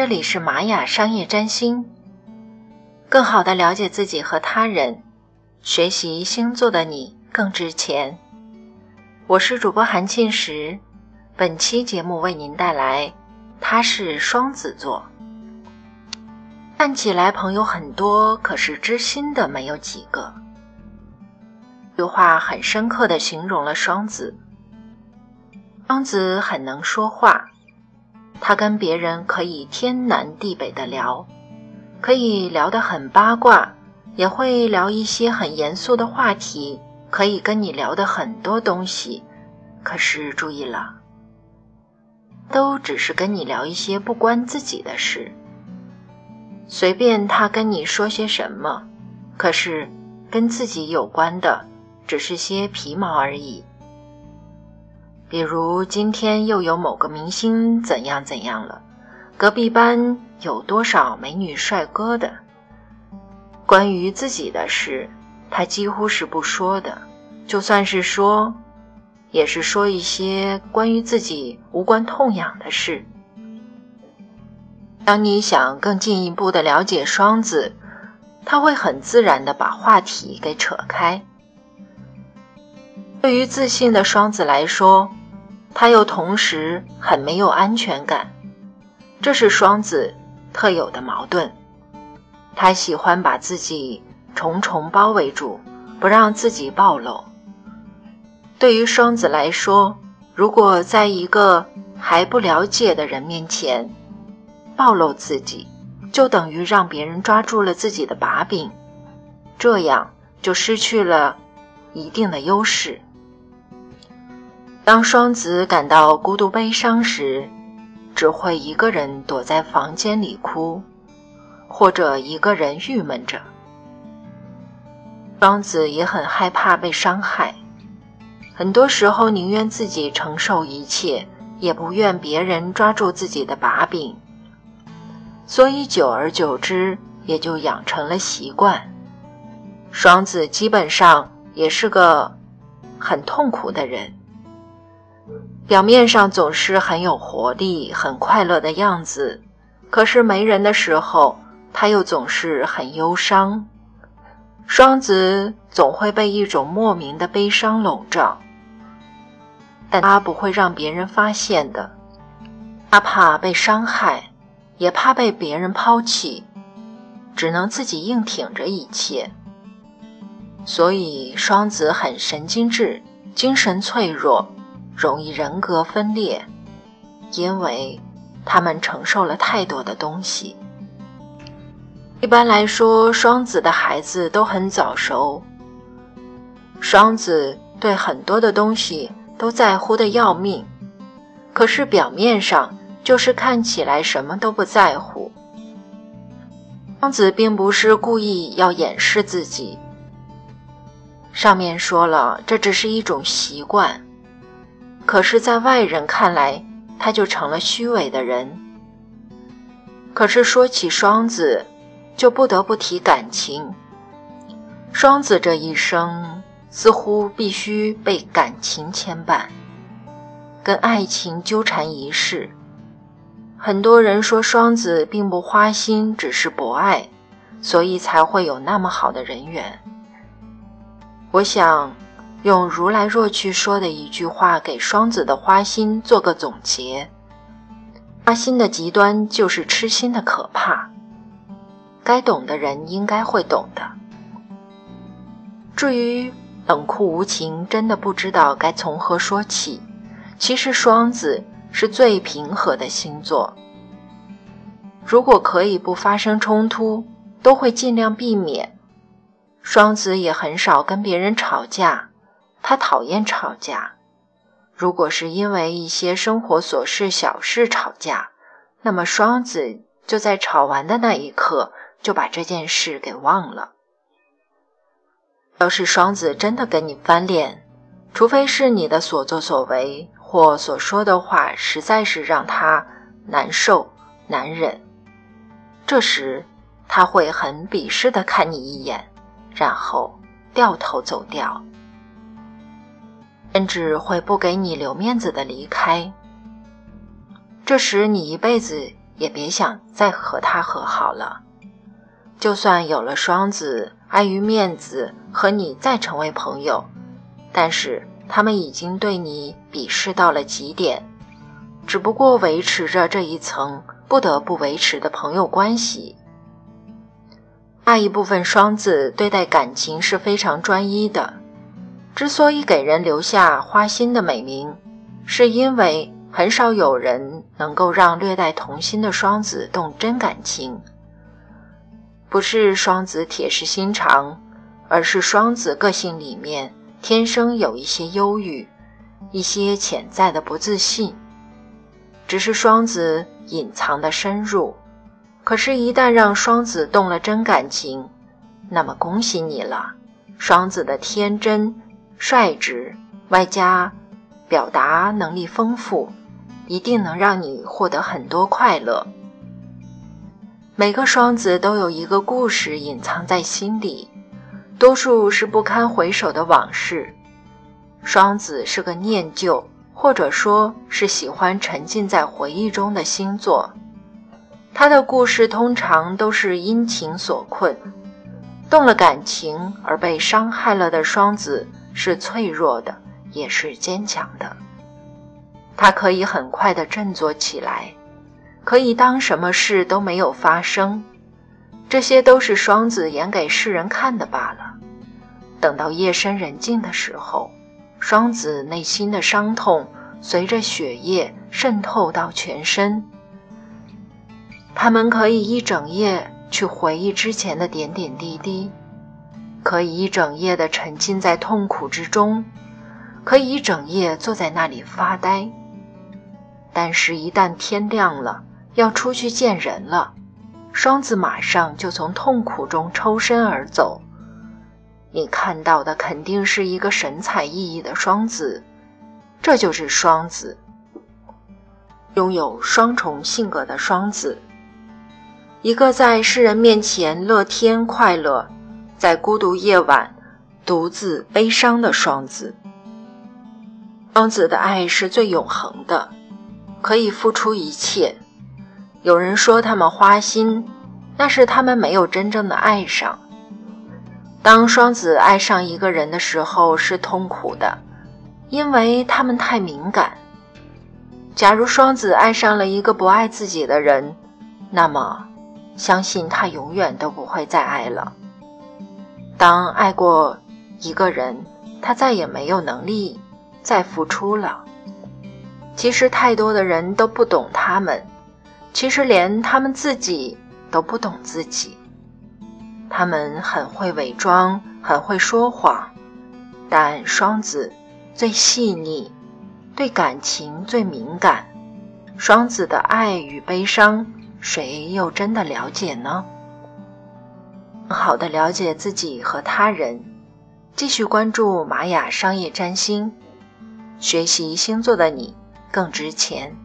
这里是玛雅商业占星，更好的了解自己和他人，学习星座的你更值钱。我是主播韩庆石，本期节目为您带来，他是双子座，看起来朋友很多，可是知心的没有几个。这句话很深刻的形容了双子，双子很能说话。他跟别人可以天南地北的聊，可以聊得很八卦，也会聊一些很严肃的话题，可以跟你聊的很多东西。可是注意了，都只是跟你聊一些不关自己的事。随便他跟你说些什么，可是跟自己有关的，只是些皮毛而已。比如今天又有某个明星怎样怎样了，隔壁班有多少美女帅哥的。关于自己的事，他几乎是不说的，就算是说，也是说一些关于自己无关痛痒的事。当你想更进一步的了解双子，他会很自然的把话题给扯开。对于自信的双子来说。他又同时很没有安全感，这是双子特有的矛盾。他喜欢把自己重重包围住，不让自己暴露。对于双子来说，如果在一个还不了解的人面前暴露自己，就等于让别人抓住了自己的把柄，这样就失去了一定的优势。当双子感到孤独悲伤时，只会一个人躲在房间里哭，或者一个人郁闷着。双子也很害怕被伤害，很多时候宁愿自己承受一切，也不愿别人抓住自己的把柄。所以久而久之，也就养成了习惯。双子基本上也是个很痛苦的人。表面上总是很有活力、很快乐的样子，可是没人的时候，他又总是很忧伤。双子总会被一种莫名的悲伤笼罩，但他不会让别人发现的。他怕被伤害，也怕被别人抛弃，只能自己硬挺着一切。所以，双子很神经质，精神脆弱。容易人格分裂，因为他们承受了太多的东西。一般来说，双子的孩子都很早熟。双子对很多的东西都在乎的要命，可是表面上就是看起来什么都不在乎。双子并不是故意要掩饰自己。上面说了，这只是一种习惯。可是，在外人看来，他就成了虚伪的人。可是说起双子，就不得不提感情。双子这一生似乎必须被感情牵绊，跟爱情纠缠一世。很多人说双子并不花心，只是博爱，所以才会有那么好的人缘。我想。用如来若去说的一句话给双子的花心做个总结：花心的极端就是痴心的可怕。该懂的人应该会懂的。至于冷酷无情，真的不知道该从何说起。其实双子是最平和的星座，如果可以不发生冲突，都会尽量避免。双子也很少跟别人吵架。他讨厌吵架，如果是因为一些生活琐事小事吵架，那么双子就在吵完的那一刻就把这件事给忘了。要是双子真的跟你翻脸，除非是你的所作所为或所说的话实在是让他难受难忍，这时他会很鄙视的看你一眼，然后掉头走掉。甚至会不给你留面子的离开，这时你一辈子也别想再和他和好了。就算有了双子，碍于面子和你再成为朋友，但是他们已经对你鄙视到了极点，只不过维持着这一层不得不维持的朋友关系。那一部分双子对待感情是非常专一的，之所以给人留下花心的美名，是因为很少有人能够让略带童心的双子动真感情。不是双子铁石心肠，而是双子个性里面天生有一些忧郁，一些潜在的不自信，只是双子隐藏的深入。可是，一旦让双子动了真感情，那么恭喜你了。双子的天真、率直，外加表达能力丰富，一定能让你获得很多快乐。每个双子都有一个故事隐藏在心里，多数是不堪回首的往事。双子是个念旧，或者说是喜欢沉浸在回忆中的星座。他的故事通常都是因情所困，动了感情而被伤害了的双子是脆弱的，也是坚强的。他可以很快的振作起来。可以当什么事都没有发生，这些都是双子演给世人看的罢了。等到夜深人静的时候，双子内心的伤痛随着血液渗透到全身，他们可以一整夜去回忆之前的点点滴滴，可以一整夜的沉浸在痛苦之中，可以一整夜坐在那里发呆。但是，一旦天亮了，要出去见人了，双子马上就从痛苦中抽身而走。你看到的肯定是一个神采奕奕的双子，这就是双子，拥有双重性格的双子，一个在世人面前乐天快乐，在孤独夜晚独自悲伤的双子。双子的爱是最永恒的，可以付出一切。有人说他们花心，那是他们没有真正的爱上。当双子爱上一个人的时候是痛苦的，因为他们太敏感。假如双子爱上了一个不爱自己的人，那么相信他永远都不会再爱了。当爱过一个人，他再也没有能力再付出了。其实太多的人都不懂他们。其实连他们自己都不懂自己，他们很会伪装，很会说谎，但双子最细腻，对感情最敏感。双子的爱与悲伤，谁又真的了解呢？好的了解自己和他人，继续关注玛雅商业占星，学习星座的你更值钱。